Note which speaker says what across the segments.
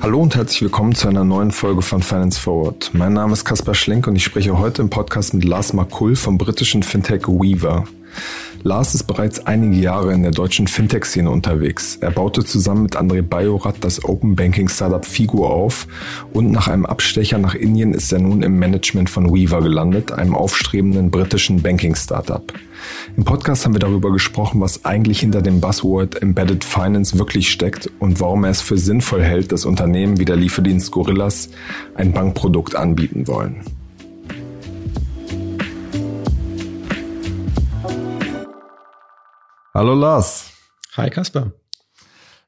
Speaker 1: Hallo und herzlich willkommen zu einer neuen Folge von Finance Forward. Mein Name ist Kaspar Schlink und ich spreche heute im Podcast mit Lars Makul vom britischen Fintech Weaver. Lars ist bereits einige Jahre in der deutschen Fintech-Szene unterwegs. Er baute zusammen mit André Bajorat das Open Banking Startup Figo auf und nach einem Abstecher nach Indien ist er nun im Management von Weaver gelandet, einem aufstrebenden britischen Banking-Startup. Im Podcast haben wir darüber gesprochen, was eigentlich hinter dem Buzzword Embedded Finance wirklich steckt und warum er es für sinnvoll hält, dass Unternehmen wie der Lieferdienst Gorillas ein Bankprodukt anbieten wollen. Hallo Lars.
Speaker 2: Hi Kasper.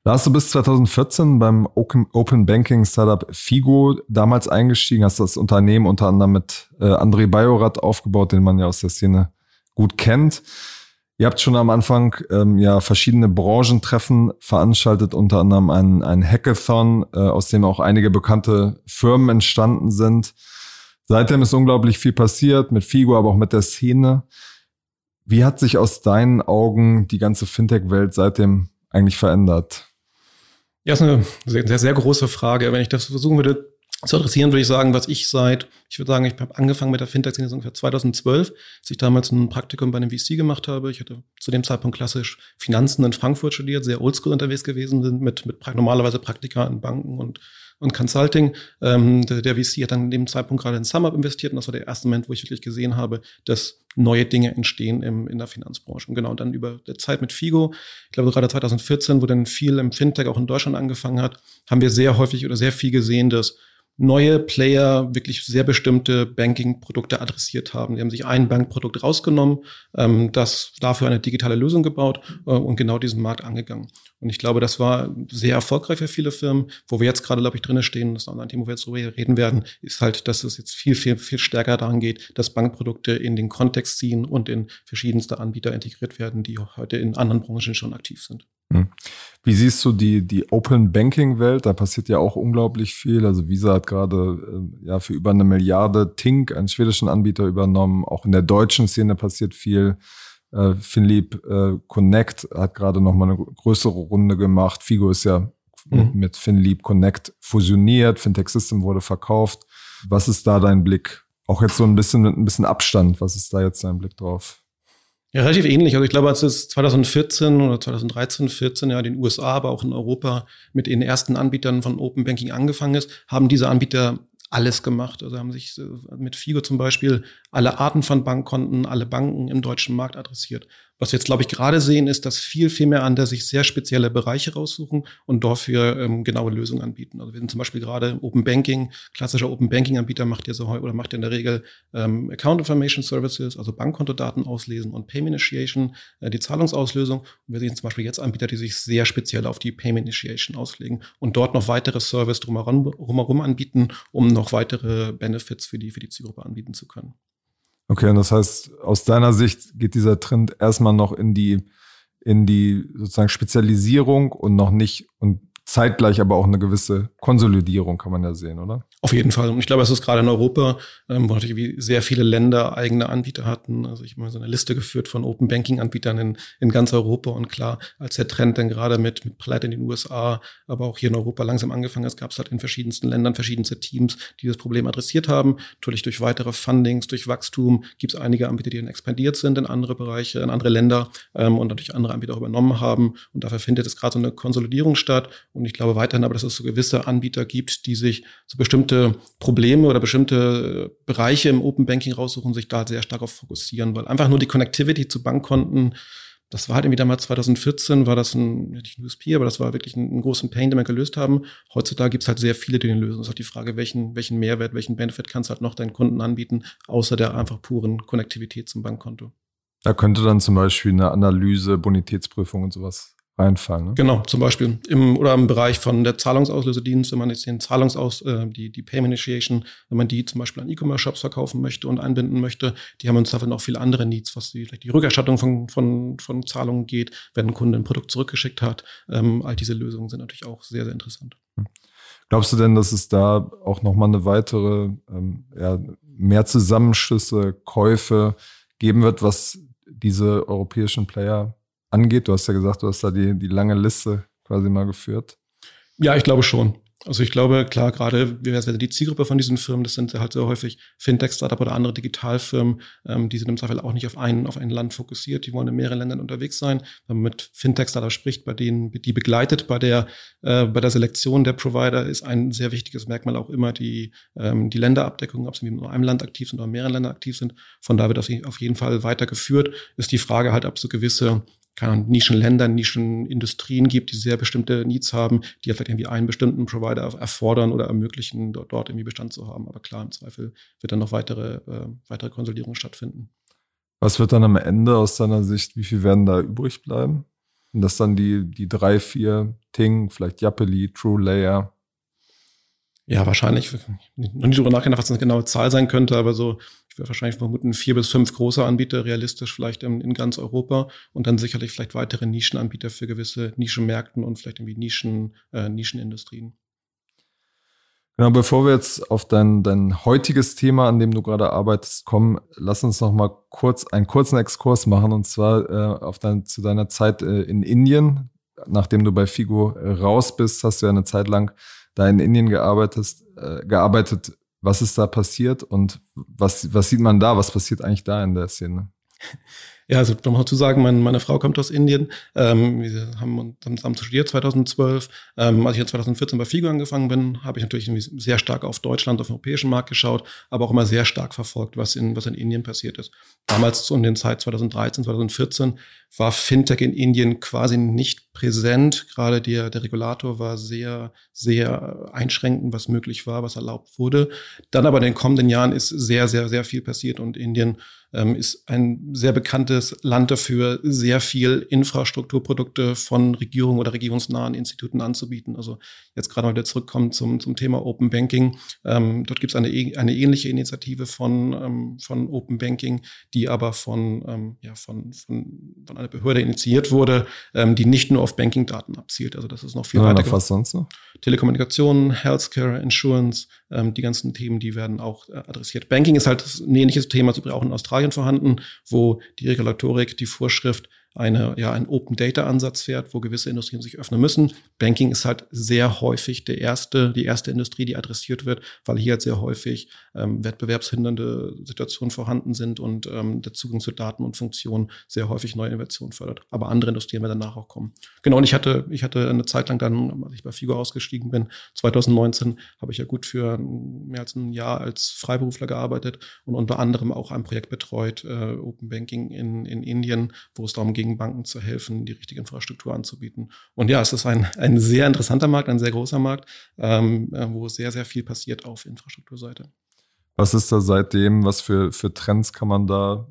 Speaker 1: Lars, du bist 2014 beim Open Banking Startup Figo damals eingestiegen, hast das Unternehmen unter anderem mit äh, André Bajorat aufgebaut, den man ja aus der Szene gut kennt. Ihr habt schon am Anfang ähm, ja verschiedene Branchentreffen veranstaltet, unter anderem ein, ein Hackathon, äh, aus dem auch einige bekannte Firmen entstanden sind. Seitdem ist unglaublich viel passiert mit Figo, aber auch mit der Szene. Wie hat sich aus deinen Augen die ganze Fintech-Welt seitdem eigentlich verändert?
Speaker 2: Ja, ist eine sehr, sehr, sehr große Frage. Wenn ich das versuchen würde zu adressieren, würde ich sagen, was ich seit, ich würde sagen, ich habe angefangen mit der Fintech-Szene ungefähr 2012, als ich damals ein Praktikum bei einem VC gemacht habe. Ich hatte zu dem Zeitpunkt klassisch Finanzen in Frankfurt studiert, sehr oldschool unterwegs gewesen sind, mit, mit normalerweise Praktika in Banken und und Consulting. Ähm, der, der VC hat dann in dem Zeitpunkt gerade in SumUp investiert und das war der erste Moment, wo ich wirklich gesehen habe, dass neue Dinge entstehen im, in der Finanzbranche. Und genau, und dann über der Zeit mit Figo, ich glaube gerade 2014, wo dann viel im Fintech auch in Deutschland angefangen hat, haben wir sehr häufig oder sehr viel gesehen, dass neue Player wirklich sehr bestimmte Banking-Produkte adressiert haben. Die haben sich ein Bankprodukt rausgenommen, ähm, das dafür eine digitale Lösung gebaut äh, und genau diesen Markt angegangen. Und ich glaube, das war sehr erfolgreich für viele Firmen. Wo wir jetzt gerade, glaube ich, drinnen stehen, das ist auch ein Thema, wo wir jetzt darüber reden werden, ist halt, dass es jetzt viel, viel, viel stärker daran geht, dass Bankprodukte in den Kontext ziehen und in verschiedenste Anbieter integriert werden, die heute in anderen Branchen schon aktiv sind. Hm.
Speaker 1: Wie siehst du die, die Open Banking Welt? Da passiert ja auch unglaublich viel. Also Visa hat gerade äh, ja für über eine Milliarde Tink, einen schwedischen Anbieter, übernommen. Auch in der deutschen Szene passiert viel. Äh, Finlieb äh, Connect hat gerade noch mal eine größere Runde gemacht. Figo ist ja mhm. mit Finlieb Connect fusioniert. Fintech System wurde verkauft. Was ist da dein Blick? Auch jetzt so ein bisschen mit ein bisschen Abstand. Was ist da jetzt dein Blick drauf?
Speaker 2: Ja, relativ ähnlich. Also ich glaube, als es 2014 oder 2013, 14 ja in den USA, aber auch in Europa mit den ersten Anbietern von Open Banking angefangen ist, haben diese Anbieter alles gemacht. Also haben sich äh, mit Figo zum Beispiel alle Arten von Bankkonten, alle Banken im deutschen Markt adressiert. Was wir jetzt, glaube ich, gerade sehen, ist, dass viel, viel mehr andere sich sehr spezielle Bereiche raussuchen und dafür ähm, genaue Lösungen anbieten. Also wir sind zum Beispiel gerade Open Banking, klassischer Open Banking Anbieter macht ja so oder macht ja in der Regel ähm, Account Information Services, also Bankkontodaten auslesen und Payment Initiation, äh, die Zahlungsauslösung. Und wir sehen zum Beispiel jetzt Anbieter, die sich sehr speziell auf die Payment Initiation auslegen und dort noch weitere Service drumherum, drumherum anbieten, um noch weitere Benefits für die, für die Zielgruppe anbieten zu können.
Speaker 1: Okay, und das heißt, aus deiner Sicht geht dieser Trend erstmal noch in die, in die sozusagen Spezialisierung und noch nicht und zeitgleich aber auch eine gewisse Konsolidierung kann man ja sehen, oder?
Speaker 2: Auf jeden Fall. Und ich glaube, es ist gerade in Europa, ähm, wo natürlich sehr viele Länder eigene Anbieter hatten. Also ich habe mal so eine Liste geführt von Open Banking Anbietern in, in ganz Europa. Und klar, als der Trend dann gerade mit, mit Pleite in den USA, aber auch hier in Europa langsam angefangen ist, gab es halt in verschiedensten Ländern verschiedenste Teams, die das Problem adressiert haben. Natürlich durch weitere Fundings, durch Wachstum gibt es einige Anbieter, die dann expandiert sind in andere Bereiche, in andere Länder ähm, und natürlich andere Anbieter auch übernommen haben. Und dafür findet es gerade so eine Konsolidierung statt. Und ich glaube weiterhin aber, dass es so gewisse Anbieter gibt, die sich so bestimmte Probleme oder bestimmte Bereiche im Open Banking raussuchen, sich da sehr stark auf fokussieren, weil einfach nur die Connectivity zu Bankkonten, das war halt irgendwie damals 2014, war das ein, nicht ein USP, aber das war wirklich ein, ein großen Pain, den wir gelöst haben. Heutzutage gibt es halt sehr viele, die den lösen. Das ist halt die Frage, welchen, welchen Mehrwert, welchen Benefit kannst du halt noch deinen Kunden anbieten, außer der einfach puren Konnektivität zum Bankkonto.
Speaker 1: Da könnte dann zum Beispiel eine Analyse, Bonitätsprüfung und sowas reinfallen. Ne?
Speaker 2: Genau, zum Beispiel im oder im Bereich von der Zahlungsauslösedienst, wenn man jetzt den Zahlungsaus, äh, die, die Payment Initiation, wenn man die zum Beispiel an E-Commerce-Shops verkaufen möchte und einbinden möchte, die haben uns dafür noch viele andere Needs, was die, die Rückerstattung von, von, von Zahlungen geht, wenn ein Kunde ein Produkt zurückgeschickt hat. Ähm, all diese Lösungen sind natürlich auch sehr, sehr interessant. Hm.
Speaker 1: Glaubst du denn, dass es da auch nochmal eine weitere, ähm, ja, mehr Zusammenschlüsse, Käufe geben wird, was diese europäischen Player angeht? Du hast ja gesagt, du hast da die, die lange Liste quasi mal geführt.
Speaker 2: Ja, ich glaube schon. Also ich glaube, klar, gerade die Zielgruppe von diesen Firmen, das sind halt sehr häufig Fintech-Startup oder andere Digitalfirmen, ähm, die sind im Zweifel auch nicht auf ein, auf ein Land fokussiert, die wollen in mehreren Ländern unterwegs sein. Wenn man mit Fintech-Startup spricht, bei denen, die begleitet bei der, äh, bei der Selektion der Provider, ist ein sehr wichtiges Merkmal auch immer die, ähm, die Länderabdeckung, ob sie in einem Land aktiv sind oder in mehreren Ländern aktiv sind. Von da wird das auf jeden Fall weitergeführt. Ist die Frage halt, ob so gewisse keine Nischenländer, Nischenindustrien gibt, die sehr bestimmte Needs haben, die ja vielleicht irgendwie einen bestimmten Provider erfordern oder ermöglichen, dort, dort irgendwie Bestand zu haben. Aber klar, im Zweifel wird dann noch weitere, äh, weitere Konsolidierung stattfinden.
Speaker 1: Was wird dann am Ende aus deiner Sicht, wie viel werden da übrig bleiben? Und das dann die, die drei, vier Ting, vielleicht Yappeli, True Layer,
Speaker 2: ja, wahrscheinlich. Noch nicht darüber nachgedacht, was eine genaue Zahl sein könnte, aber so, ich würde wahrscheinlich vermuten, vier bis fünf große Anbieter realistisch vielleicht in, in ganz Europa und dann sicherlich vielleicht weitere Nischenanbieter für gewisse Nischenmärkten und vielleicht irgendwie Nischen, äh, Nischenindustrien.
Speaker 1: Genau, bevor wir jetzt auf dein, dein heutiges Thema, an dem du gerade arbeitest, kommen, lass uns noch mal kurz einen kurzen Exkurs machen und zwar äh, auf dein, zu deiner Zeit äh, in Indien. Nachdem du bei Figo raus bist, hast du ja eine Zeit lang da in Indien gearbeitet, äh, gearbeitet. Was ist da passiert und was, was sieht man da? Was passiert eigentlich da in der Szene?
Speaker 2: Ja, also um mal zu sagen, meine, meine Frau kommt aus Indien. Ähm, wir haben zusammen studiert 2012. Ähm, als ich in 2014 bei FIGO angefangen bin, habe ich natürlich sehr stark auf Deutschland, auf den europäischen Markt geschaut, aber auch immer sehr stark verfolgt, was in, was in Indien passiert ist. Damals um den Zeit 2013, 2014 war Fintech in Indien quasi nicht präsent. Gerade der, der Regulator war sehr, sehr einschränkend, was möglich war, was erlaubt wurde. Dann aber in den kommenden Jahren ist sehr, sehr, sehr viel passiert und Indien ähm, ist ein sehr bekanntes Land dafür, sehr viel Infrastrukturprodukte von Regierungen oder regierungsnahen Instituten anzubieten. Also jetzt gerade mal wieder zurückkommen zum, zum Thema Open Banking. Ähm, dort gibt es eine, eine ähnliche Initiative von, ähm, von Open Banking, die aber von, ähm, ja, von, von, von einer Behörde initiiert wurde, ähm, die nicht nur auf Banking-Daten abzielt. Also das ist noch viel ja, weiter.
Speaker 1: Was sonst?
Speaker 2: Telekommunikation, Healthcare, Insurance, die ganzen Themen, die werden auch äh, adressiert. Banking ist halt ein ähnliches Thema, das wir auch in Australien vorhanden, wo die Regulatorik, die Vorschrift eine, ja, ein Open Data Ansatz fährt, wo gewisse Industrien sich öffnen müssen. Banking ist halt sehr häufig der erste, die erste Industrie, die adressiert wird, weil hier halt sehr häufig ähm, wettbewerbshindernde Situationen vorhanden sind und ähm, der Zugang zu Daten und Funktionen sehr häufig neue Innovationen fördert. Aber andere Industrien werden danach auch kommen. Genau, und ich hatte, ich hatte eine Zeit lang dann, als ich bei Figo ausgestiegen bin, 2019, habe ich ja gut für mehr als ein Jahr als Freiberufler gearbeitet und unter anderem auch ein Projekt betreut, äh, Open Banking in, in Indien, wo es darum ging, gegen Banken zu helfen, die richtige Infrastruktur anzubieten. Und ja, es ist ein, ein sehr interessanter Markt, ein sehr großer Markt, ähm, äh, wo sehr, sehr viel passiert auf Infrastrukturseite.
Speaker 1: Was ist da seitdem, was für, für Trends kann man da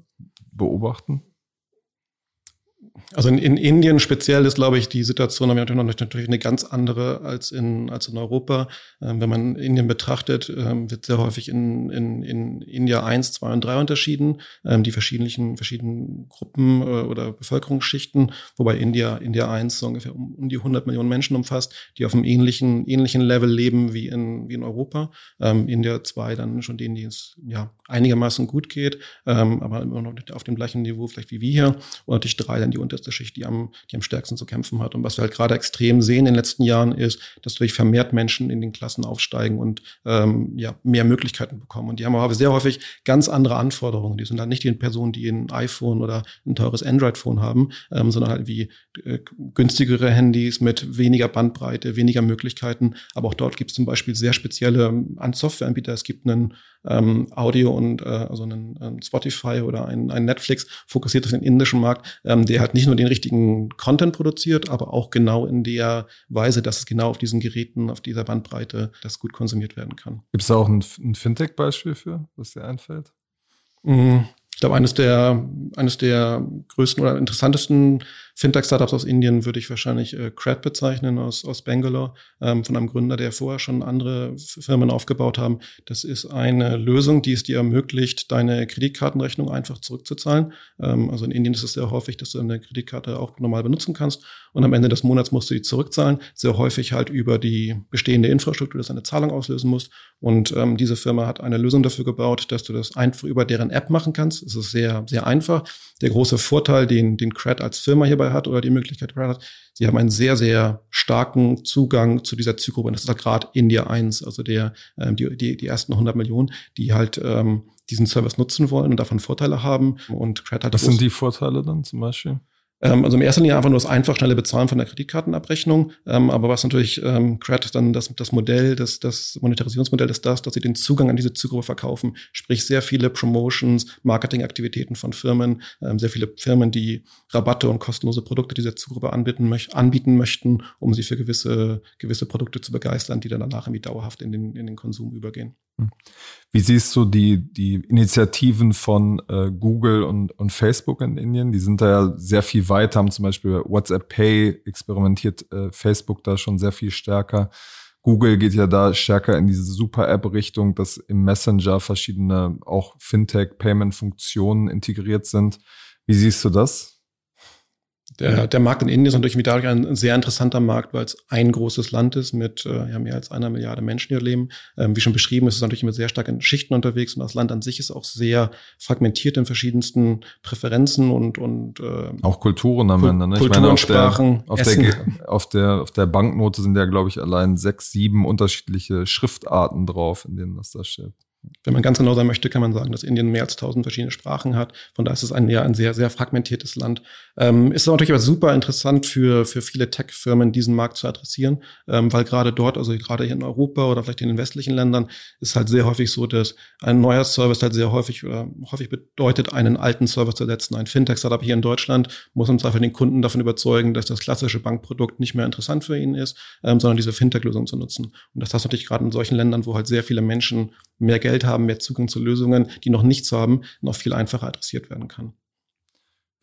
Speaker 1: beobachten?
Speaker 2: Also in, in Indien speziell ist, glaube ich, die Situation natürlich eine ganz andere als in, als in Europa. Ähm, wenn man Indien betrachtet, ähm, wird sehr häufig in, in, in India 1, 2 und 3 unterschieden, ähm, die verschiedenen, verschiedenen Gruppen äh, oder Bevölkerungsschichten, wobei India, India 1 so ungefähr um, um die 100 Millionen Menschen umfasst, die auf einem ähnlichen, ähnlichen Level leben wie in, wie in Europa. Ähm, India 2 dann schon denen, die es ja einigermaßen gut geht, ähm, aber immer noch auf dem gleichen Niveau vielleicht wie wir hier. Und natürlich 3 dann die unterste Schicht, die am, die am stärksten zu kämpfen hat. Und was wir halt gerade extrem sehen in den letzten Jahren ist, dass durch vermehrt Menschen in den Klassen aufsteigen und ähm, ja, mehr Möglichkeiten bekommen. Und die haben aber sehr häufig ganz andere Anforderungen. Die sind halt nicht die Personen, die ein iPhone oder ein teures Android-Phone haben, ähm, sondern halt wie äh, günstigere Handys mit weniger Bandbreite, weniger Möglichkeiten. Aber auch dort gibt es zum Beispiel sehr spezielle ähm, Softwareanbieter. Es gibt einen ähm, Audio und äh, also einen, einen Spotify oder ein, ein Netflix fokussiert auf den indischen Markt, ähm, der halt nicht nur den richtigen Content produziert, aber auch genau in der Weise, dass es genau auf diesen Geräten, auf dieser Bandbreite das gut konsumiert werden kann.
Speaker 1: Gibt es da auch ein, ein Fintech-Beispiel für, was dir einfällt?
Speaker 2: Mhm. Ich glaube, eines der, eines der größten oder interessantesten Fintech-Startups aus Indien würde ich wahrscheinlich äh, Cred bezeichnen aus, aus Bangalore, ähm, von einem Gründer, der vorher schon andere Firmen aufgebaut haben. Das ist eine Lösung, die es dir ermöglicht, deine Kreditkartenrechnung einfach zurückzuzahlen. Ähm, also in Indien ist es sehr häufig, dass du eine Kreditkarte auch normal benutzen kannst und am Ende des Monats musst du die zurückzahlen. Sehr häufig halt über die bestehende Infrastruktur, dass du eine Zahlung auslösen musst. Und ähm, diese Firma hat eine Lösung dafür gebaut, dass du das einfach über deren App machen kannst. Es ist sehr, sehr einfach. Der große Vorteil, den, den Cred als Firma hierbei hat oder die Möglichkeit dabei hat, sie haben einen sehr, sehr starken Zugang zu dieser Zielgruppe. Und das ist halt gerade India 1, also der, ähm, die, die, die ersten 100 Millionen, die halt ähm, diesen Service nutzen wollen und davon Vorteile haben. Und
Speaker 1: Cred hat Was sind die Vorteile dann zum Beispiel?
Speaker 2: Ähm, also im ersten Linie einfach nur das einfach schnelle Bezahlen von der Kreditkartenabrechnung. Ähm, aber was natürlich ähm, Cred dann das, das Modell, das, das Monetarisierungsmodell ist das, dass sie den Zugang an diese Zielgruppe verkaufen. Sprich sehr viele Promotions, Marketingaktivitäten von Firmen, ähm, sehr viele Firmen, die Rabatte und kostenlose Produkte dieser Zielgruppe anbieten, möch anbieten möchten, um sie für gewisse, gewisse Produkte zu begeistern, die dann danach irgendwie dauerhaft in den, in den Konsum übergehen. Hm.
Speaker 1: Wie siehst du die, die Initiativen von äh, Google und, und Facebook in Indien? Die sind da ja sehr viel weiter, haben zum Beispiel WhatsApp Pay experimentiert äh, Facebook da schon sehr viel stärker. Google geht ja da stärker in diese Super-App-Richtung, dass im Messenger verschiedene auch Fintech-Payment-Funktionen integriert sind. Wie siehst du das?
Speaker 2: Der, der Markt in Indien ist natürlich dadurch ein sehr interessanter Markt, weil es ein großes Land ist mit äh, ja, mehr als einer Milliarde Menschen, die hier leben. Ähm, wie schon beschrieben, ist es natürlich immer sehr stark in Schichten unterwegs und das Land an sich ist auch sehr fragmentiert in verschiedensten Präferenzen und und
Speaker 1: äh, auch Kulturen am Ende.
Speaker 2: Ne? Kulturen, meine, auf Sprachen,
Speaker 1: der, auf, der, auf der auf der Banknote sind ja glaube ich allein sechs, sieben unterschiedliche Schriftarten drauf, in denen das da steht.
Speaker 2: Wenn man ganz genau sein möchte, kann man sagen, dass Indien mehr als tausend verschiedene Sprachen hat. Von daher ist es ein, ja, ein sehr, sehr fragmentiertes Land. Ähm, ist natürlich aber super interessant für, für viele Tech-Firmen, diesen Markt zu adressieren, ähm, weil gerade dort, also gerade hier in Europa oder vielleicht in den westlichen Ländern, ist halt sehr häufig so, dass ein neuer Service halt sehr häufig, äh, häufig bedeutet, einen alten Service zu ersetzen. Ein Fintech-Startup hier in Deutschland muss im Zweifel den Kunden davon überzeugen, dass das klassische Bankprodukt nicht mehr interessant für ihn ist, ähm, sondern diese Fintech-Lösung zu nutzen. Und das hast natürlich gerade in solchen Ländern, wo halt sehr viele Menschen mehr Geld haben, mehr Zugang zu Lösungen, die noch nichts haben, noch viel einfacher adressiert werden kann.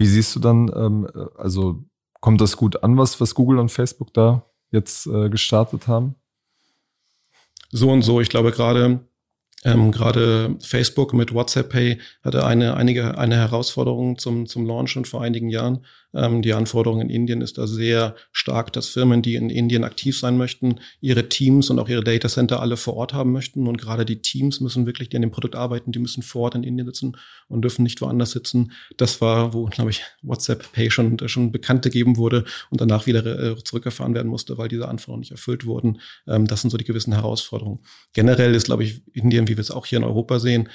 Speaker 1: Wie siehst du dann, ähm, also kommt das gut an, was, was Google und Facebook da jetzt äh, gestartet haben?
Speaker 2: So und so. Ich glaube gerade ähm, Gerade Facebook mit WhatsApp Pay hatte eine, einige, eine Herausforderung zum, zum Launch schon vor einigen Jahren. Ähm, die Anforderung in Indien ist da sehr stark, dass Firmen, die in Indien aktiv sein möchten, ihre Teams und auch ihre Data Center alle vor Ort haben möchten. Und gerade die Teams müssen wirklich, die an dem Produkt arbeiten, die müssen vor Ort in Indien sitzen und dürfen nicht woanders sitzen. Das war, wo, glaube ich, WhatsApp Pay schon, schon bekannt gegeben wurde und danach wieder äh, zurückgefahren werden musste, weil diese Anforderungen nicht erfüllt wurden. Ähm, das sind so die gewissen Herausforderungen. Generell ist, glaube ich, Indien, wie wir es auch hier in Europa sehen,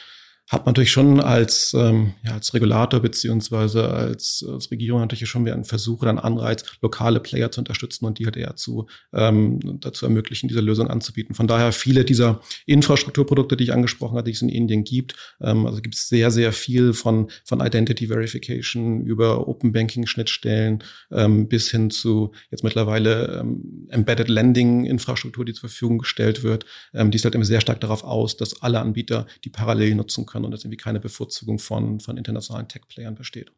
Speaker 2: hat man natürlich schon als, ähm, ja, als Regulator beziehungsweise als, als Regierung natürlich schon wieder einen Versuch oder einen Anreiz, lokale Player zu unterstützen und die halt eher zu, ähm, dazu ermöglichen, diese Lösung anzubieten. Von daher viele dieser Infrastrukturprodukte, die ich angesprochen hatte, die es in Indien gibt, ähm, also gibt es sehr, sehr viel von, von Identity Verification über Open Banking Schnittstellen ähm, bis hin zu jetzt mittlerweile ähm, Embedded Lending Infrastruktur, die zur Verfügung gestellt wird. Ähm, die ist halt immer sehr stark darauf aus, dass alle Anbieter die parallel nutzen können können und dass irgendwie keine Bevorzugung von, von internationalen Tech-Playern besteht.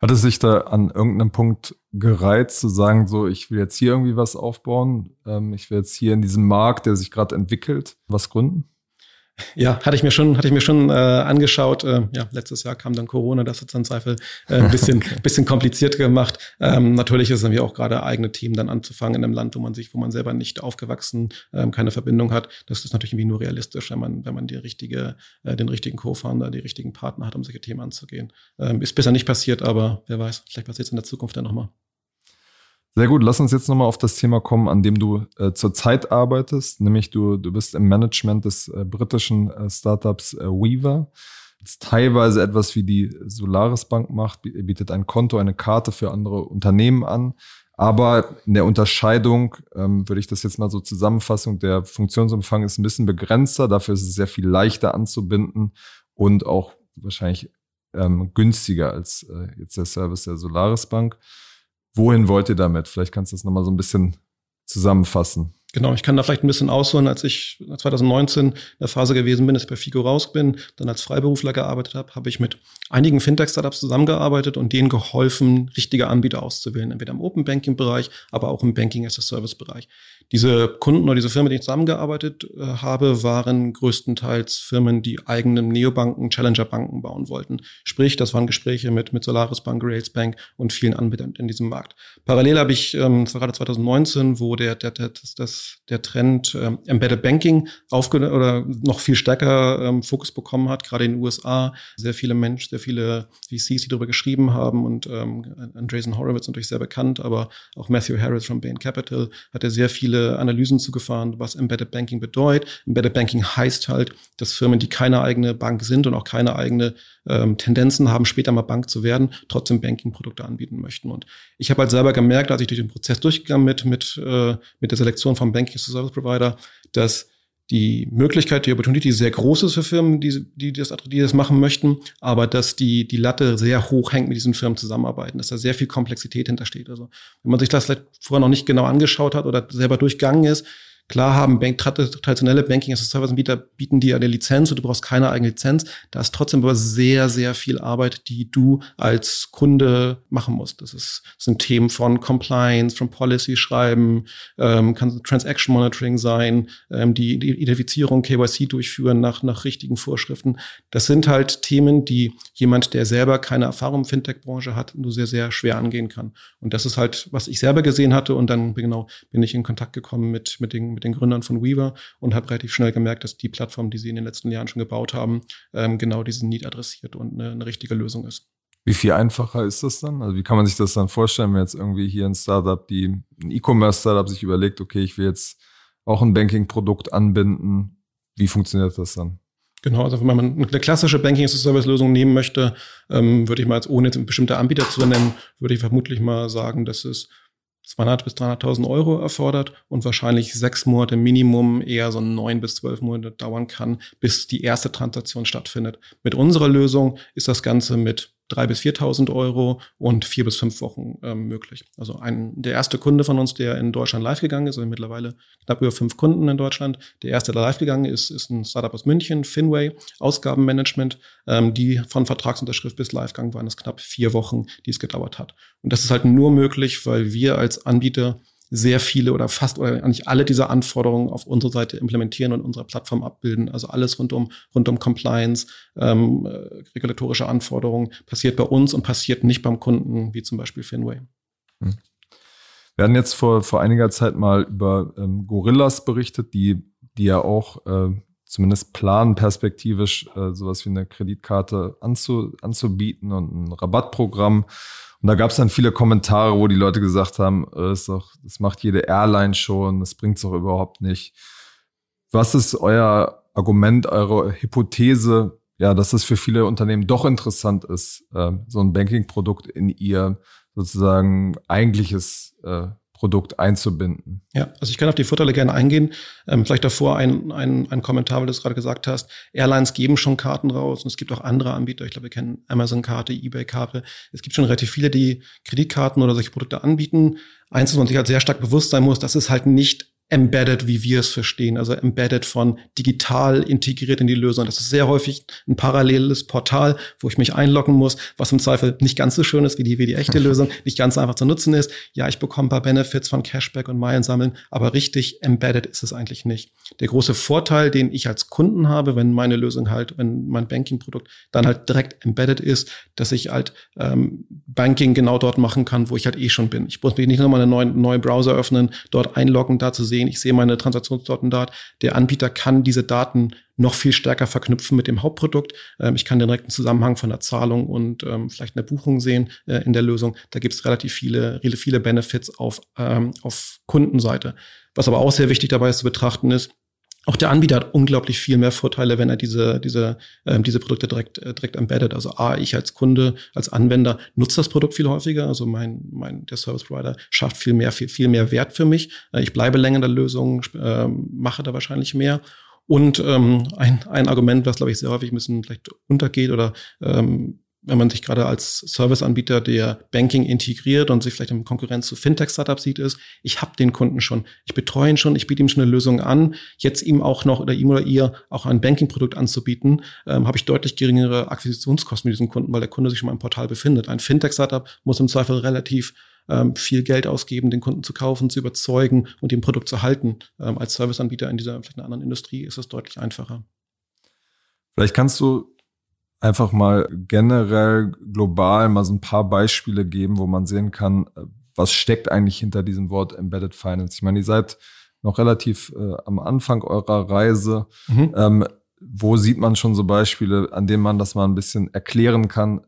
Speaker 1: Hat es sich da an irgendeinem Punkt gereizt zu sagen, so, ich will jetzt hier irgendwie was aufbauen, ähm, ich will jetzt hier in diesem Markt, der sich gerade entwickelt, was gründen?
Speaker 2: Ja, hatte ich mir schon, hatte ich mir schon äh, angeschaut. Äh, ja, letztes Jahr kam dann Corona, das hat dann Zweifel äh, ein bisschen, okay. bisschen kompliziert gemacht. Ähm, natürlich ist es irgendwie auch gerade eigene Team dann anzufangen in einem Land, wo man sich, wo man selber nicht aufgewachsen, ähm, keine Verbindung hat. Das ist natürlich irgendwie nur realistisch, wenn man, wenn man die richtige, äh, den richtigen Co-Founder, die richtigen Partner hat, um solche Themen anzugehen. Ähm, ist bisher nicht passiert, aber wer weiß, vielleicht passiert es in der Zukunft dann nochmal.
Speaker 1: Sehr gut, lass uns jetzt nochmal auf das Thema kommen, an dem du äh, zurzeit arbeitest, nämlich du, du bist im Management des äh, britischen äh, Startups äh, Weaver. Ist teilweise etwas wie die Solaris Bank macht, bietet ein Konto, eine Karte für andere Unternehmen an. Aber in der Unterscheidung ähm, würde ich das jetzt mal so zusammenfassen. Der Funktionsumfang ist ein bisschen begrenzter, dafür ist es sehr viel leichter anzubinden und auch wahrscheinlich ähm, günstiger als äh, jetzt der Service der Solaris Bank. Wohin wollt ihr damit? Vielleicht kannst du das nochmal so ein bisschen zusammenfassen.
Speaker 2: Genau, ich kann da vielleicht ein bisschen ausholen, als ich 2019 in der Phase gewesen bin, dass ich bei Figo raus bin, dann als Freiberufler gearbeitet habe, habe ich mit einigen Fintech-Startups zusammengearbeitet und denen geholfen, richtige Anbieter auszuwählen, entweder im Open Banking-Bereich, aber auch im Banking-as-a-Service-Bereich. Diese Kunden oder diese Firmen, mit denen ich zusammengearbeitet äh, habe, waren größtenteils Firmen, die eigene Neobanken, Challenger-Banken bauen wollten. Sprich, das waren Gespräche mit, mit Solaris Bank, Rails Bank und vielen Anbietern in diesem Markt. Parallel habe ich, ähm, gerade 2019, wo der, der, der das, das der Trend ähm, Embedded Banking aufge oder noch viel stärker ähm, Fokus bekommen hat, gerade in den USA. Sehr viele Menschen, sehr viele VCs, die darüber geschrieben haben und ähm, Andreessen Horowitz natürlich sehr bekannt, aber auch Matthew Harris von Bain Capital hat ja sehr viele Analysen zugefahren, was Embedded Banking bedeutet. Embedded Banking heißt halt, dass Firmen, die keine eigene Bank sind und auch keine eigene ähm, Tendenzen haben, später mal Bank zu werden, trotzdem Banking-Produkte anbieten möchten. Und ich habe halt selber gemerkt, als ich durch den Prozess durchgegangen mit mit äh, mit der Selektion vom Banking Service Provider, dass die Möglichkeit, die Opportunity sehr groß ist für Firmen, die, die, das, die das machen möchten, aber dass die, die Latte sehr hoch hängt mit diesen Firmen zusammenarbeiten, dass da sehr viel Komplexität hintersteht. Also wenn man sich das vielleicht vorher noch nicht genau angeschaut hat oder selber durchgegangen ist, Klar haben Bank, traditionelle Banking-as-a-Service-Anbieter bieten dir eine Lizenz und du brauchst keine eigene Lizenz. Da ist trotzdem aber sehr, sehr viel Arbeit, die du als Kunde machen musst. Das, ist, das sind Themen von Compliance, von Policy schreiben, ähm, kann Transaction Monitoring sein, ähm, die, die Identifizierung, KYC durchführen nach, nach richtigen Vorschriften. Das sind halt Themen, die jemand, der selber keine Erfahrung im Fintech-Branche hat, nur sehr, sehr schwer angehen kann. Und das ist halt, was ich selber gesehen hatte. Und dann genau bin ich in Kontakt gekommen mit, mit den mit den Gründern von Weaver und habe relativ schnell gemerkt, dass die Plattform, die sie in den letzten Jahren schon gebaut haben, ähm, genau diesen Need adressiert und eine, eine richtige Lösung ist.
Speaker 1: Wie viel einfacher ist das dann? Also wie kann man sich das dann vorstellen, wenn jetzt irgendwie hier ein Startup, die ein E-Commerce-Startup sich überlegt, okay, ich will jetzt auch ein Banking-Produkt anbinden. Wie funktioniert das dann?
Speaker 2: Genau, also wenn man eine klassische Banking-as-a-Service-Lösung nehmen möchte, ähm, würde ich mal jetzt ohne jetzt bestimmte Anbieter zu nennen, würde ich vermutlich mal sagen, dass es 200 bis 300.000 Euro erfordert und wahrscheinlich sechs Monate Minimum, eher so neun bis zwölf Monate dauern kann, bis die erste Transaktion stattfindet. Mit unserer Lösung ist das Ganze mit drei bis 4.000 Euro und vier bis fünf Wochen ähm, möglich. Also ein, der erste Kunde von uns, der in Deutschland live gegangen ist, also mittlerweile knapp über fünf Kunden in Deutschland. Der erste, der live gegangen ist, ist ein Startup aus München, Finway, Ausgabenmanagement. Ähm, die von Vertragsunterschrift bis Livegang waren es knapp vier Wochen, die es gedauert hat. Und das ist halt nur möglich, weil wir als Anbieter sehr viele oder fast oder eigentlich alle dieser Anforderungen auf unserer Seite implementieren und unsere Plattform abbilden. Also alles rund um, rund um Compliance, ähm, äh, regulatorische Anforderungen passiert bei uns und passiert nicht beim Kunden, wie zum Beispiel Finway. Hm.
Speaker 1: Wir hatten jetzt vor, vor einiger Zeit mal über ähm, Gorillas berichtet, die, die ja auch äh, zumindest planen, perspektivisch äh, sowas wie eine Kreditkarte anzu, anzubieten und ein Rabattprogramm. Und da gab es dann viele Kommentare, wo die Leute gesagt haben, äh, ist doch, das macht jede Airline schon, das bringt's doch überhaupt nicht. Was ist euer Argument, eure Hypothese, ja, dass es für viele Unternehmen doch interessant ist, äh, so ein Banking-Produkt in ihr sozusagen eigentliches äh, Produkt einzubinden.
Speaker 2: Ja, also ich kann auf die Vorteile gerne eingehen. Ähm, vielleicht davor ein, ein, ein Kommentar, weil du es gerade gesagt hast. Airlines geben schon Karten raus und es gibt auch andere Anbieter. Ich glaube, wir kennen Amazon-Karte, eBay-Karte. Es gibt schon relativ viele, die Kreditkarten oder solche Produkte anbieten. Eins, was man sich halt sehr stark bewusst sein muss, das ist halt nicht embedded, wie wir es verstehen, also embedded von digital integriert in die Lösung. Das ist sehr häufig ein paralleles Portal, wo ich mich einloggen muss, was im Zweifel nicht ganz so schön ist wie die, wie die echte Lösung, nicht ganz einfach zu nutzen ist. Ja, ich bekomme ein paar Benefits von Cashback und Meilen sammeln, aber richtig embedded ist es eigentlich nicht. Der große Vorteil, den ich als Kunden habe, wenn meine Lösung halt, wenn mein Banking-Produkt dann halt direkt embedded ist, dass ich halt ähm, Banking genau dort machen kann, wo ich halt eh schon bin. Ich muss mich nicht nochmal einen neuen, neuen Browser öffnen, dort einloggen, da zu sehen, sehen, ich sehe meine Transaktionsdaten dort. Der Anbieter kann diese Daten noch viel stärker verknüpfen mit dem Hauptprodukt. Ähm, ich kann den direkten Zusammenhang von der Zahlung und ähm, vielleicht einer Buchung sehen äh, in der Lösung. Da gibt es relativ viele, viele Benefits auf, ähm, auf Kundenseite. Was aber auch sehr wichtig dabei ist zu betrachten ist, auch der Anbieter hat unglaublich viel mehr Vorteile, wenn er diese, diese, ähm, diese Produkte direkt, äh, direkt embedded. Also A, ich als Kunde, als Anwender nutze das Produkt viel häufiger. Also mein, mein, der Service Provider schafft viel mehr, viel, viel mehr Wert für mich. Äh, ich bleibe länger in der Lösung, äh, mache da wahrscheinlich mehr. Und ähm, ein, ein Argument, was, glaube ich, sehr häufig ein bisschen vielleicht untergeht oder ähm, wenn man sich gerade als Serviceanbieter, der Banking integriert und sich vielleicht in Konkurrenz zu Fintech-Startups sieht, ist, ich habe den Kunden schon, ich betreue ihn schon, ich biete ihm schon eine Lösung an, jetzt ihm auch noch oder ihm oder ihr auch ein Banking-Produkt anzubieten, ähm, habe ich deutlich geringere Akquisitionskosten mit diesem Kunden, weil der Kunde sich schon mal im Portal befindet. Ein Fintech-Startup muss im Zweifel relativ ähm, viel Geld ausgeben, den Kunden zu kaufen, zu überzeugen und dem Produkt zu halten. Ähm, als Serviceanbieter in dieser vielleicht einer anderen Industrie ist es deutlich einfacher.
Speaker 1: Vielleicht kannst du einfach mal generell global mal so ein paar Beispiele geben, wo man sehen kann, äh, was steckt eigentlich hinter diesem Wort Embedded Finance. Ich meine, ihr seid noch relativ äh, am Anfang eurer Reise. Mhm. Ähm, wo sieht man schon so Beispiele, an denen man das mal ein bisschen erklären kann,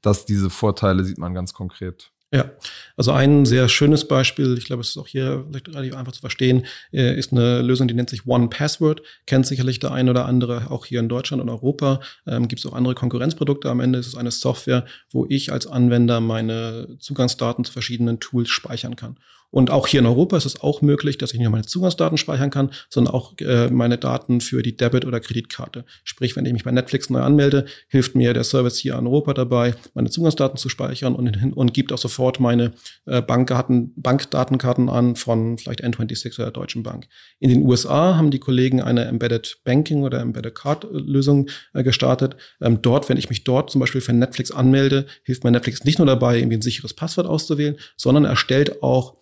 Speaker 1: dass diese Vorteile sieht man ganz konkret?
Speaker 2: Ja, also ein sehr schönes Beispiel, ich glaube, es ist auch hier relativ einfach zu verstehen, äh, ist eine Lösung, die nennt sich One Password. Kennt sicherlich der ein oder andere auch hier in Deutschland und Europa. Ähm, Gibt es auch andere Konkurrenzprodukte. Am Ende ist es eine Software, wo ich als Anwender meine Zugangsdaten zu verschiedenen Tools speichern kann. Und auch hier in Europa ist es auch möglich, dass ich nicht nur meine Zugangsdaten speichern kann, sondern auch äh, meine Daten für die Debit- oder Kreditkarte. Sprich, wenn ich mich bei Netflix neu anmelde, hilft mir der Service hier in Europa dabei, meine Zugangsdaten zu speichern und, und gibt auch sofort meine äh, Bankdaten, Bankdatenkarten an von vielleicht N26 oder der Deutschen Bank. In den USA haben die Kollegen eine Embedded Banking oder Embedded Card Lösung äh, gestartet. Ähm, dort, wenn ich mich dort zum Beispiel für Netflix anmelde, hilft mir Netflix nicht nur dabei, irgendwie ein sicheres Passwort auszuwählen, sondern erstellt auch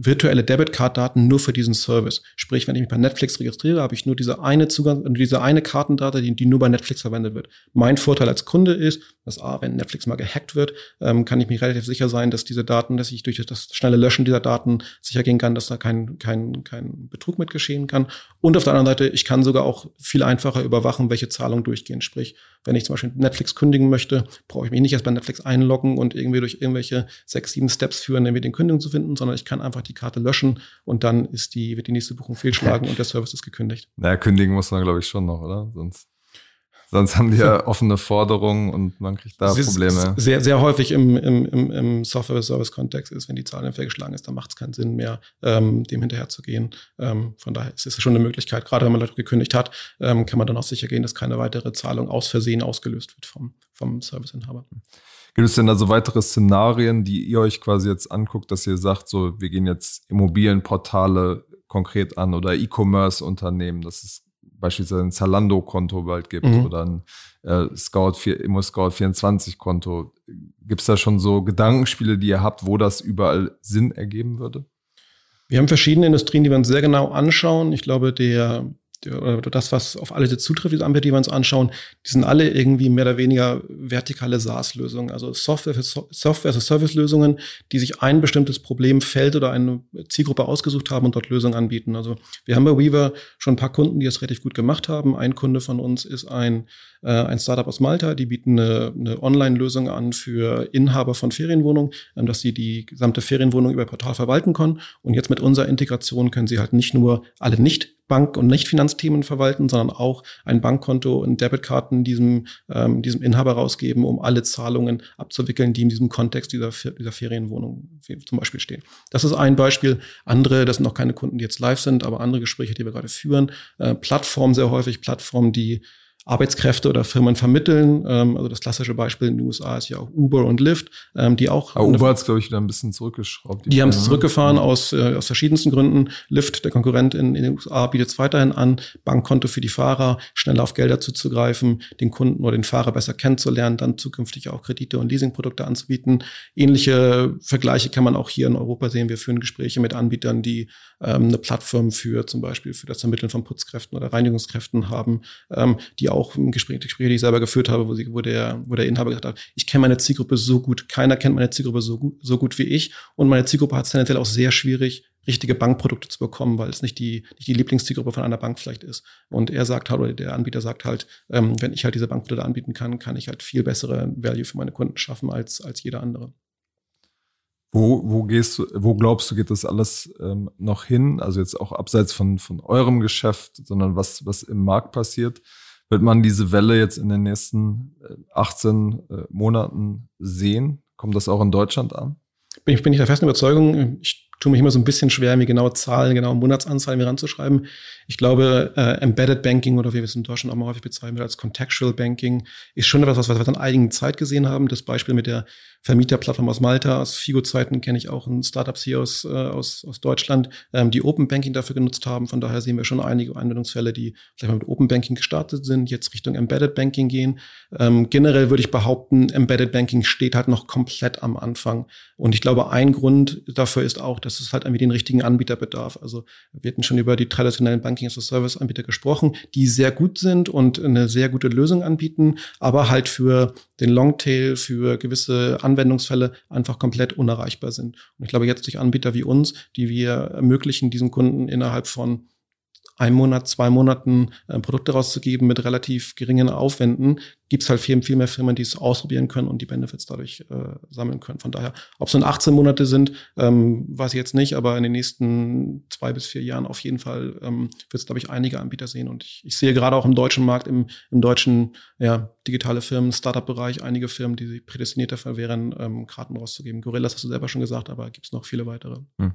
Speaker 2: virtuelle Debitcard-Daten nur für diesen Service. Sprich, wenn ich mich bei Netflix registriere, habe ich nur diese eine Zugang, diese eine Kartendate, die, die nur bei Netflix verwendet wird. Mein Vorteil als Kunde ist, dass A, wenn Netflix mal gehackt wird, ähm, kann ich mir relativ sicher sein, dass diese Daten, dass ich durch das schnelle Löschen dieser Daten sicher gehen kann, dass da kein, kein, kein Betrug mit geschehen kann. Und auf der anderen Seite, ich kann sogar auch viel einfacher überwachen, welche Zahlungen durchgehen. Sprich, wenn ich zum Beispiel Netflix kündigen möchte, brauche ich mich nicht erst bei Netflix einloggen und irgendwie durch irgendwelche sechs, sieben Steps führen, irgendwie den Kündigung zu finden, sondern ich kann einfach die Karte löschen und dann ist die, wird die nächste Buchung fehlschlagen und der Service ist gekündigt.
Speaker 1: Naja, kündigen muss man, glaube ich, schon noch, oder? Sonst. Sonst haben die ja offene Forderungen und man kriegt da Probleme.
Speaker 2: Sehr, sehr häufig im, im, im, Software-Service-Kontext ist, wenn die Zahl fehlgeschlagen ist, dann macht es keinen Sinn mehr, ähm, dem hinterherzugehen. Ähm, von daher ist es schon eine Möglichkeit, gerade wenn man Leute gekündigt hat, ähm, kann man dann auch sicher gehen, dass keine weitere Zahlung aus Versehen ausgelöst wird vom, vom Serviceinhaber.
Speaker 1: Gibt es denn da so weitere Szenarien, die ihr euch quasi jetzt anguckt, dass ihr sagt, so, wir gehen jetzt Immobilienportale konkret an oder E-Commerce-Unternehmen, das ist beispielsweise ein Zalando-Konto bald gibt mhm. oder ein äh, Scout, Immo Scout 24-Konto. Gibt es da schon so Gedankenspiele, die ihr habt, wo das überall Sinn ergeben würde?
Speaker 2: Wir haben verschiedene Industrien, die wir uns sehr genau anschauen. Ich glaube, der das, was auf alle zutrifft, diese die wir uns anschauen, die sind alle irgendwie mehr oder weniger vertikale SaaS-Lösungen, also Software für Software as Service-Lösungen, die sich ein bestimmtes Problemfeld oder eine Zielgruppe ausgesucht haben und dort Lösungen anbieten. Also wir haben bei Weaver schon ein paar Kunden, die das relativ gut gemacht haben. Ein Kunde von uns ist ein, äh, ein Startup aus Malta, die bieten eine, eine Online-Lösung an für Inhaber von Ferienwohnungen, ähm, dass sie die gesamte Ferienwohnung über Portal verwalten können. Und jetzt mit unserer Integration können sie halt nicht nur alle nicht Bank- und Nicht-Finanzthemen verwalten, sondern auch ein Bankkonto und Debitkarten diesem, ähm, diesem Inhaber rausgeben, um alle Zahlungen abzuwickeln, die in diesem Kontext dieser, dieser Ferienwohnung zum Beispiel stehen. Das ist ein Beispiel. Andere, das sind noch keine Kunden, die jetzt live sind, aber andere Gespräche, die wir gerade führen. Äh, Plattformen sehr häufig, Plattformen, die Arbeitskräfte oder Firmen vermitteln. Ähm, also das klassische Beispiel in den USA ist ja auch Uber und Lyft, ähm, die auch.
Speaker 1: Aber Uber hat es, glaube ich, wieder ein bisschen zurückgeschraubt.
Speaker 2: Die, die haben es zurückgefahren mhm. aus, äh, aus verschiedensten Gründen. Lyft, der Konkurrent in, in den USA, bietet es weiterhin an, Bankkonto für die Fahrer, schneller auf Gelder zuzugreifen, den Kunden oder den Fahrer besser kennenzulernen, dann zukünftig auch Kredite und Leasingprodukte anzubieten. Ähnliche Vergleiche kann man auch hier in Europa sehen. Wir führen Gespräche mit Anbietern, die ähm, eine Plattform für zum Beispiel für das Vermitteln von Putzkräften oder Reinigungskräften haben, ähm, die auch im Gespräch, Gespräche, die ich selber geführt habe, wo, sie, wo, der, wo der Inhaber gesagt hat, ich kenne meine Zielgruppe so gut, keiner kennt meine Zielgruppe so gut, so gut wie ich und meine Zielgruppe hat es tendenziell auch sehr schwierig, richtige Bankprodukte zu bekommen, weil es nicht die, nicht die Lieblingszielgruppe von einer Bank vielleicht ist. Und er sagt halt, oder der Anbieter sagt halt, ähm, wenn ich halt diese Bankprodukte anbieten kann, kann ich halt viel bessere Value für meine Kunden schaffen als, als jeder andere.
Speaker 1: Wo, wo gehst du, wo glaubst du, geht das alles ähm, noch hin? Also jetzt auch abseits von, von eurem Geschäft, sondern was, was im Markt passiert. Wird man diese Welle jetzt in den nächsten 18 äh, äh, Monaten sehen? Kommt das auch in Deutschland an?
Speaker 2: Bin ich, bin ich der festen Überzeugung. Ich tue mich immer so ein bisschen schwer, mir genaue Zahlen, genaue Monatsanzahlen mir ranzuschreiben. Ich glaube, äh, Embedded Banking oder wie wir es in Deutschland auch mal häufig bezeichnen als Contextual Banking ist schon etwas, was wir in einigen Zeit gesehen haben. Das Beispiel mit der Vermieterplattform aus Malta, aus Figo-Zeiten kenne ich auch ein Startups hier aus, äh, aus, aus Deutschland, ähm, die Open Banking dafür genutzt haben. Von daher sehen wir schon einige Anwendungsfälle, die vielleicht mal mit Open Banking gestartet sind, jetzt Richtung Embedded Banking gehen. Ähm, generell würde ich behaupten, Embedded Banking steht halt noch komplett am Anfang. Und ich glaube, ein Grund dafür ist auch, dass es halt irgendwie den richtigen Anbieter bedarf. Also wir hatten schon über die traditionellen Banking-as-a-Service-Anbieter gesprochen, die sehr gut sind und eine sehr gute Lösung anbieten, aber halt für den Longtail, für gewisse Anwendungsfälle einfach komplett unerreichbar sind. Und ich glaube, jetzt durch Anbieter wie uns, die wir ermöglichen, diesen Kunden innerhalb von einem Monat, zwei Monaten äh, Produkte rauszugeben mit relativ geringen Aufwänden, gibt es halt viel, viel mehr Firmen, die es ausprobieren können und die Benefits dadurch äh, sammeln können. Von daher, ob es nun 18 Monate sind, ähm, weiß ich jetzt nicht, aber in den nächsten zwei bis vier Jahren auf jeden Fall ähm, wird es, glaube ich, einige Anbieter sehen. Und ich, ich sehe gerade auch im deutschen Markt, im, im deutschen ja, digitale Firmen, Startup-Bereich, einige Firmen, die prädestiniert dafür wären, ähm, Karten rauszugeben. Gorillas hast du selber schon gesagt, aber gibt es noch viele weitere. Hm.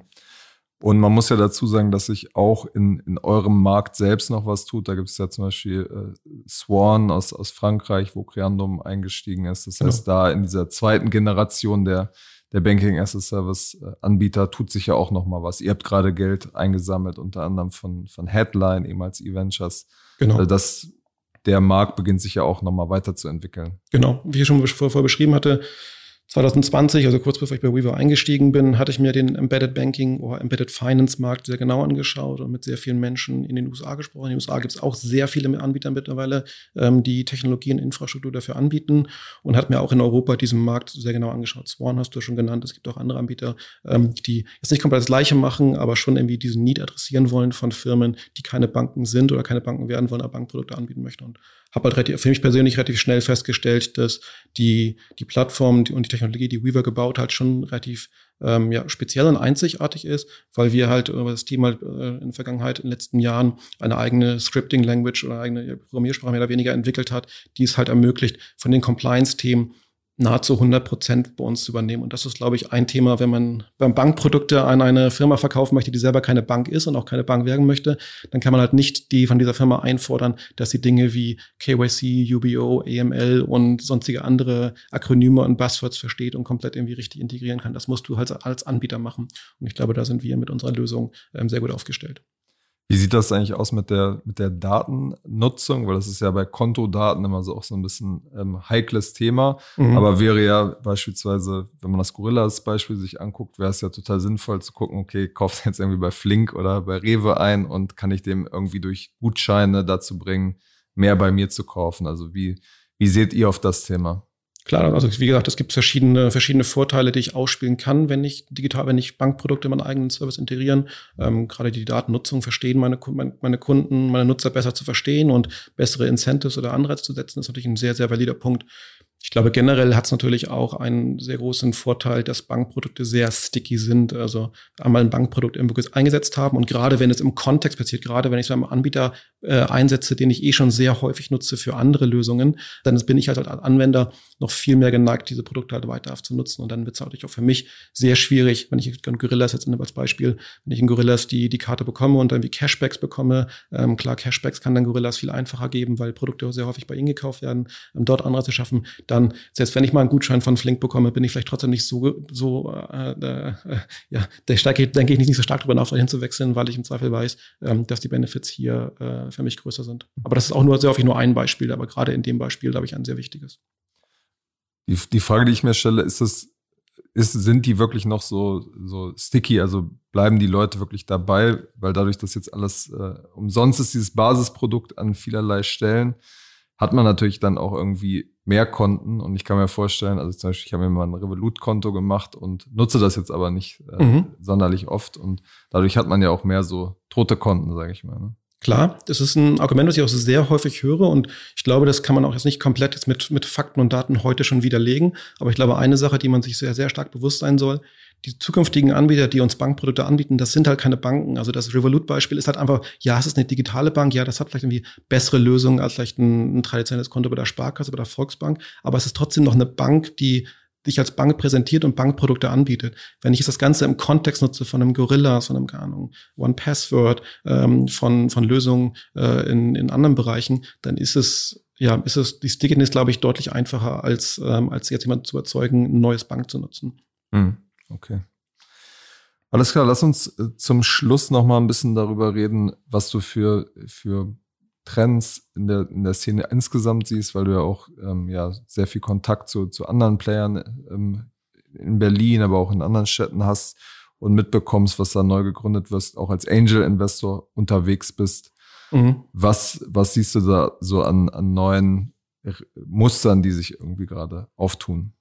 Speaker 1: Und man muss ja dazu sagen, dass sich auch in, in eurem Markt selbst noch was tut. Da gibt es ja zum Beispiel äh, Swan aus, aus Frankreich, wo Creandum eingestiegen ist. Das genau. heißt, da in dieser zweiten Generation der, der Banking as a Service äh, Anbieter tut sich ja auch noch mal was. Ihr habt gerade Geld eingesammelt, unter anderem von, von Headline, ehemals E-Ventures. Genau. Also das, der Markt beginnt sich ja auch noch mal weiterzuentwickeln.
Speaker 2: Genau. Wie ich schon vorher beschrieben hatte, 2020, also kurz bevor ich bei Weaver eingestiegen bin, hatte ich mir den Embedded Banking oder Embedded Finance Markt sehr genau angeschaut und mit sehr vielen Menschen in den USA gesprochen. In den USA gibt es auch sehr viele Anbieter mittlerweile, ähm, die Technologien, Infrastruktur dafür anbieten und hat mir auch in Europa diesen Markt sehr genau angeschaut. Swan hast du schon genannt. Es gibt auch andere Anbieter, ähm, die jetzt nicht komplett das Gleiche machen, aber schon irgendwie diesen Need adressieren wollen von Firmen, die keine Banken sind oder keine Banken werden wollen, aber Bankprodukte anbieten möchten. Und habe halt relativ, für mich persönlich relativ schnell festgestellt, dass die, die Plattform und die Technologie, die Weaver gebaut hat, schon relativ ähm, ja, speziell und einzigartig ist, weil wir halt über das Team halt äh, in der Vergangenheit, in den letzten Jahren eine eigene Scripting-Language oder eine eigene Programmiersprache mehr oder weniger entwickelt hat, die es halt ermöglicht, von den Compliance-Themen nahezu 100 Prozent bei uns zu übernehmen. Und das ist, glaube ich, ein Thema, wenn man beim Bankprodukte an eine Firma verkaufen möchte, die selber keine Bank ist und auch keine Bank werden möchte, dann kann man halt nicht die von dieser Firma einfordern, dass sie Dinge wie KYC, UBO, AML und sonstige andere Akronyme und Buzzwords versteht und komplett irgendwie richtig integrieren kann. Das musst du halt als Anbieter machen. Und ich glaube, da sind wir mit unserer Lösung ähm, sehr gut aufgestellt.
Speaker 1: Wie sieht das eigentlich aus mit der, mit der Datennutzung? Weil das ist ja bei Kontodaten immer so auch so ein bisschen ähm, heikles Thema. Mhm. Aber wäre ja beispielsweise, wenn man das Gorillas-Beispiel sich anguckt, wäre es ja total sinnvoll zu gucken, okay, kauft jetzt irgendwie bei Flink oder bei Rewe ein und kann ich dem irgendwie durch Gutscheine dazu bringen, mehr bei mir zu kaufen? Also wie, wie seht ihr auf das Thema?
Speaker 2: Klar, also wie gesagt, es gibt verschiedene, verschiedene Vorteile, die ich ausspielen kann, wenn ich digital, wenn ich Bankprodukte in meinen eigenen Service integrieren. Ähm, gerade die Datennutzung verstehen meine, meine Kunden, meine Nutzer besser zu verstehen und bessere Incentives oder Anreize zu setzen, ist natürlich ein sehr, sehr valider Punkt. Ich glaube, generell hat es natürlich auch einen sehr großen Vorteil, dass Bankprodukte sehr sticky sind. Also einmal ein Bankprodukt irgendwo eingesetzt haben und gerade wenn es im Kontext passiert, gerade wenn ich so einen Anbieter äh, einsetze, den ich eh schon sehr häufig nutze für andere Lösungen, dann bin ich halt als Anwender noch viel mehr geneigt, diese Produkte halt weiter zu nutzen. Und dann wird es natürlich auch für mich sehr schwierig, wenn ich Gorillas jetzt nehme als Beispiel, wenn ich in Gorillas die, die Karte bekomme und dann wie Cashbacks bekomme. Ähm, klar, Cashbacks kann dann Gorillas viel einfacher geben, weil Produkte sehr häufig bei ihnen gekauft werden, ähm, dort Anreize schaffen. Dann, selbst wenn ich mal einen Gutschein von Flink bekomme, bin ich vielleicht trotzdem nicht so, so äh, äh, ja, der steige, denke ich nicht so stark darüber nach, dahin zu wechseln, weil ich im Zweifel weiß, ähm, dass die Benefits hier äh, für mich größer sind. Aber das ist auch nur sehr häufig nur ein Beispiel, aber gerade in dem Beispiel, glaube ich, ein sehr wichtiges.
Speaker 1: Die, die Frage, die ich mir stelle, ist es, ist, sind die wirklich noch so, so sticky? Also bleiben die Leute wirklich dabei? Weil dadurch, dass jetzt alles äh, umsonst ist, dieses Basisprodukt an vielerlei Stellen, hat man natürlich dann auch irgendwie mehr Konten. Und ich kann mir vorstellen, also zum Beispiel, ich habe mir mal ein Revolut-Konto gemacht und nutze das jetzt aber nicht äh, mhm. sonderlich oft. Und dadurch hat man ja auch mehr so tote Konten, sage ich mal. Ne?
Speaker 2: Klar, das ist ein Argument, das ich auch sehr häufig höre und ich glaube, das kann man auch jetzt nicht komplett jetzt mit, mit Fakten und Daten heute schon widerlegen. Aber ich glaube, eine Sache, die man sich sehr, sehr stark bewusst sein soll, die zukünftigen Anbieter, die uns Bankprodukte anbieten, das sind halt keine Banken. Also das Revolut-Beispiel ist halt einfach, ja, es ist eine digitale Bank, ja, das hat vielleicht irgendwie bessere Lösungen als vielleicht ein, ein traditionelles Konto bei der Sparkasse, bei der Volksbank, aber es ist trotzdem noch eine Bank, die dich als Bank präsentiert und Bankprodukte anbietet. Wenn ich das Ganze im Kontext nutze von einem Gorilla, von einem, keine Ahnung, One Password, ähm, von, von Lösungen äh, in, in anderen Bereichen, dann ist es, ja, ist es, die Stickiness, glaube ich, deutlich einfacher, als, ähm, als jetzt jemand zu überzeugen, ein neues Bank zu nutzen.
Speaker 1: Hm, okay. Alles klar, lass uns äh, zum Schluss noch mal ein bisschen darüber reden, was du für, für Trends in der, in der Szene insgesamt siehst, weil du ja auch ähm, ja, sehr viel Kontakt zu, zu anderen Playern ähm, in Berlin, aber auch in anderen Städten hast und mitbekommst, was da neu gegründet wirst, auch als Angel-Investor unterwegs bist. Mhm. Was, was siehst du da so an, an neuen Mustern, die sich irgendwie gerade auftun?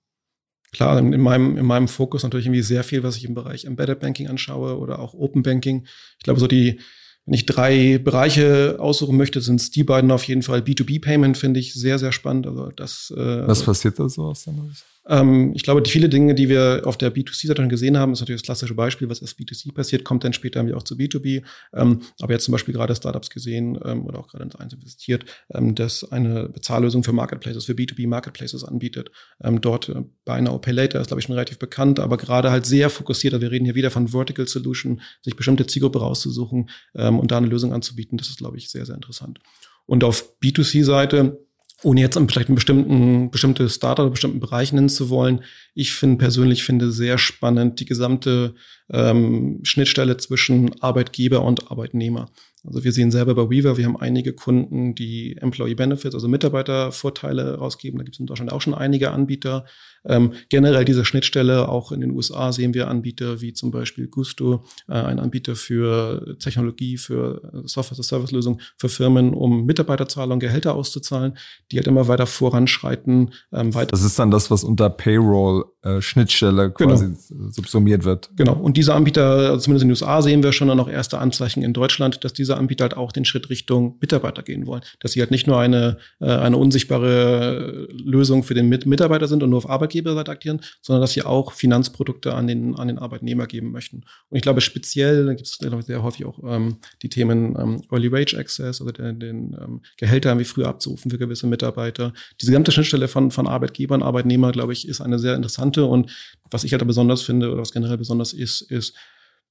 Speaker 2: Klar, in meinem, in meinem Fokus natürlich irgendwie sehr viel, was ich im Bereich Embedded Banking anschaue oder auch Open Banking. Ich glaube, so die, wenn ich drei Bereiche aussuchen möchte, sind es die beiden auf jeden Fall. B2B-Payment finde ich sehr, sehr spannend. Also das,
Speaker 1: äh, Was passiert da so aus deiner Sicht?
Speaker 2: Ähm, ich glaube, die viele Dinge, die wir auf der B2C-Seite schon gesehen haben, ist natürlich das klassische Beispiel, was erst B2C passiert, kommt dann später auch zu B2B. Ähm, aber jetzt zum Beispiel gerade Startups gesehen ähm, oder auch gerade ins Eins investiert, ähm, das eine Bezahllösung für Marketplaces, für B2B Marketplaces anbietet. Ähm, dort äh, bei einer Pay Later ist, glaube ich, schon relativ bekannt, aber gerade halt sehr fokussiert. Wir reden hier wieder von Vertical Solution, sich bestimmte Zielgruppe rauszusuchen ähm, und da eine Lösung anzubieten. Das ist, glaube ich, sehr, sehr interessant. Und auf B2C-Seite ohne jetzt vielleicht einen bestimmten, bestimmte Startup bestimmten Bereich nennen zu wollen. Ich finde persönlich finde sehr spannend die gesamte ähm, Schnittstelle zwischen Arbeitgeber und Arbeitnehmer. Also wir sehen selber bei Weaver, wir haben einige Kunden, die Employee Benefits, also Mitarbeitervorteile rausgeben. Da gibt es in Deutschland auch schon einige Anbieter. Ähm, generell diese Schnittstelle, auch in den USA sehen wir Anbieter wie zum Beispiel Gusto, äh, ein Anbieter für Technologie, für Software-as-a-Service-Lösungen für Firmen, um Mitarbeiterzahlungen, Gehälter auszuzahlen, die halt immer weiter voranschreiten.
Speaker 1: Ähm, weiter das ist dann das, was unter Payroll äh, Schnittstelle quasi genau. subsumiert wird.
Speaker 2: Genau. Und diese Anbieter, also zumindest in den USA sehen wir schon noch erste Anzeichen in Deutschland, dass diese Anbieter halt auch den Schritt Richtung Mitarbeiter gehen wollen. Dass sie halt nicht nur eine, äh, eine unsichtbare Lösung für den Mitarbeiter sind und nur auf Arbeitgeberseite agieren, sondern dass sie auch Finanzprodukte an den, an den Arbeitnehmer geben möchten. Und ich glaube, speziell, da gibt es sehr häufig auch ähm, die Themen ähm, Early Wage Access, also den, den ähm, Gehältern wie früher abzurufen für gewisse Mitarbeiter. Diese gesamte Schnittstelle von, von Arbeitgebern, Arbeitnehmer, glaube ich, ist eine sehr interessante. Und was ich halt besonders finde, oder was generell besonders ist, ist,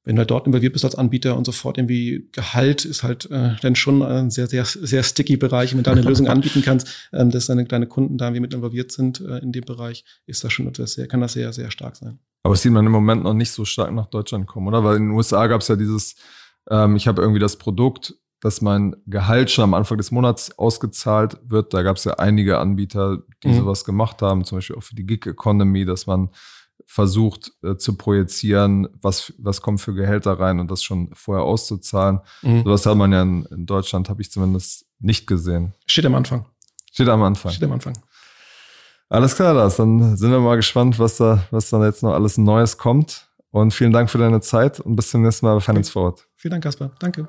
Speaker 2: wenn du halt dort involviert bist als Anbieter und sofort irgendwie Gehalt ist halt äh, dann schon ein sehr, sehr, sehr sticky Bereich. Wenn du da eine Lösung anbieten kannst, ähm, dass deine, deine Kunden da irgendwie mit involviert sind äh, in dem Bereich, ist das schon etwas sehr, kann das sehr, sehr stark sein.
Speaker 1: Aber es sieht man im Moment noch nicht so stark nach Deutschland kommen, oder? Weil in den USA gab es ja dieses, ähm, ich habe irgendwie das Produkt, dass mein Gehalt schon am Anfang des Monats ausgezahlt wird. Da gab es ja einige Anbieter, die mhm. sowas gemacht haben, zum Beispiel auch für die Gig Economy, dass man versucht äh, zu projizieren, was, was kommt für Gehälter rein und das schon vorher auszuzahlen. Mhm. Sowas hat man ja in, in Deutschland, habe ich zumindest nicht gesehen.
Speaker 2: Steht am Anfang.
Speaker 1: Steht am Anfang.
Speaker 2: Steht am Anfang.
Speaker 1: Alles klar, das. Dann sind wir mal gespannt, was da, was da jetzt noch alles Neues kommt. Und vielen Dank für deine Zeit und bis zum nächsten Mal bei Finance okay. Forward.
Speaker 2: Vielen Dank, Kasper. Danke.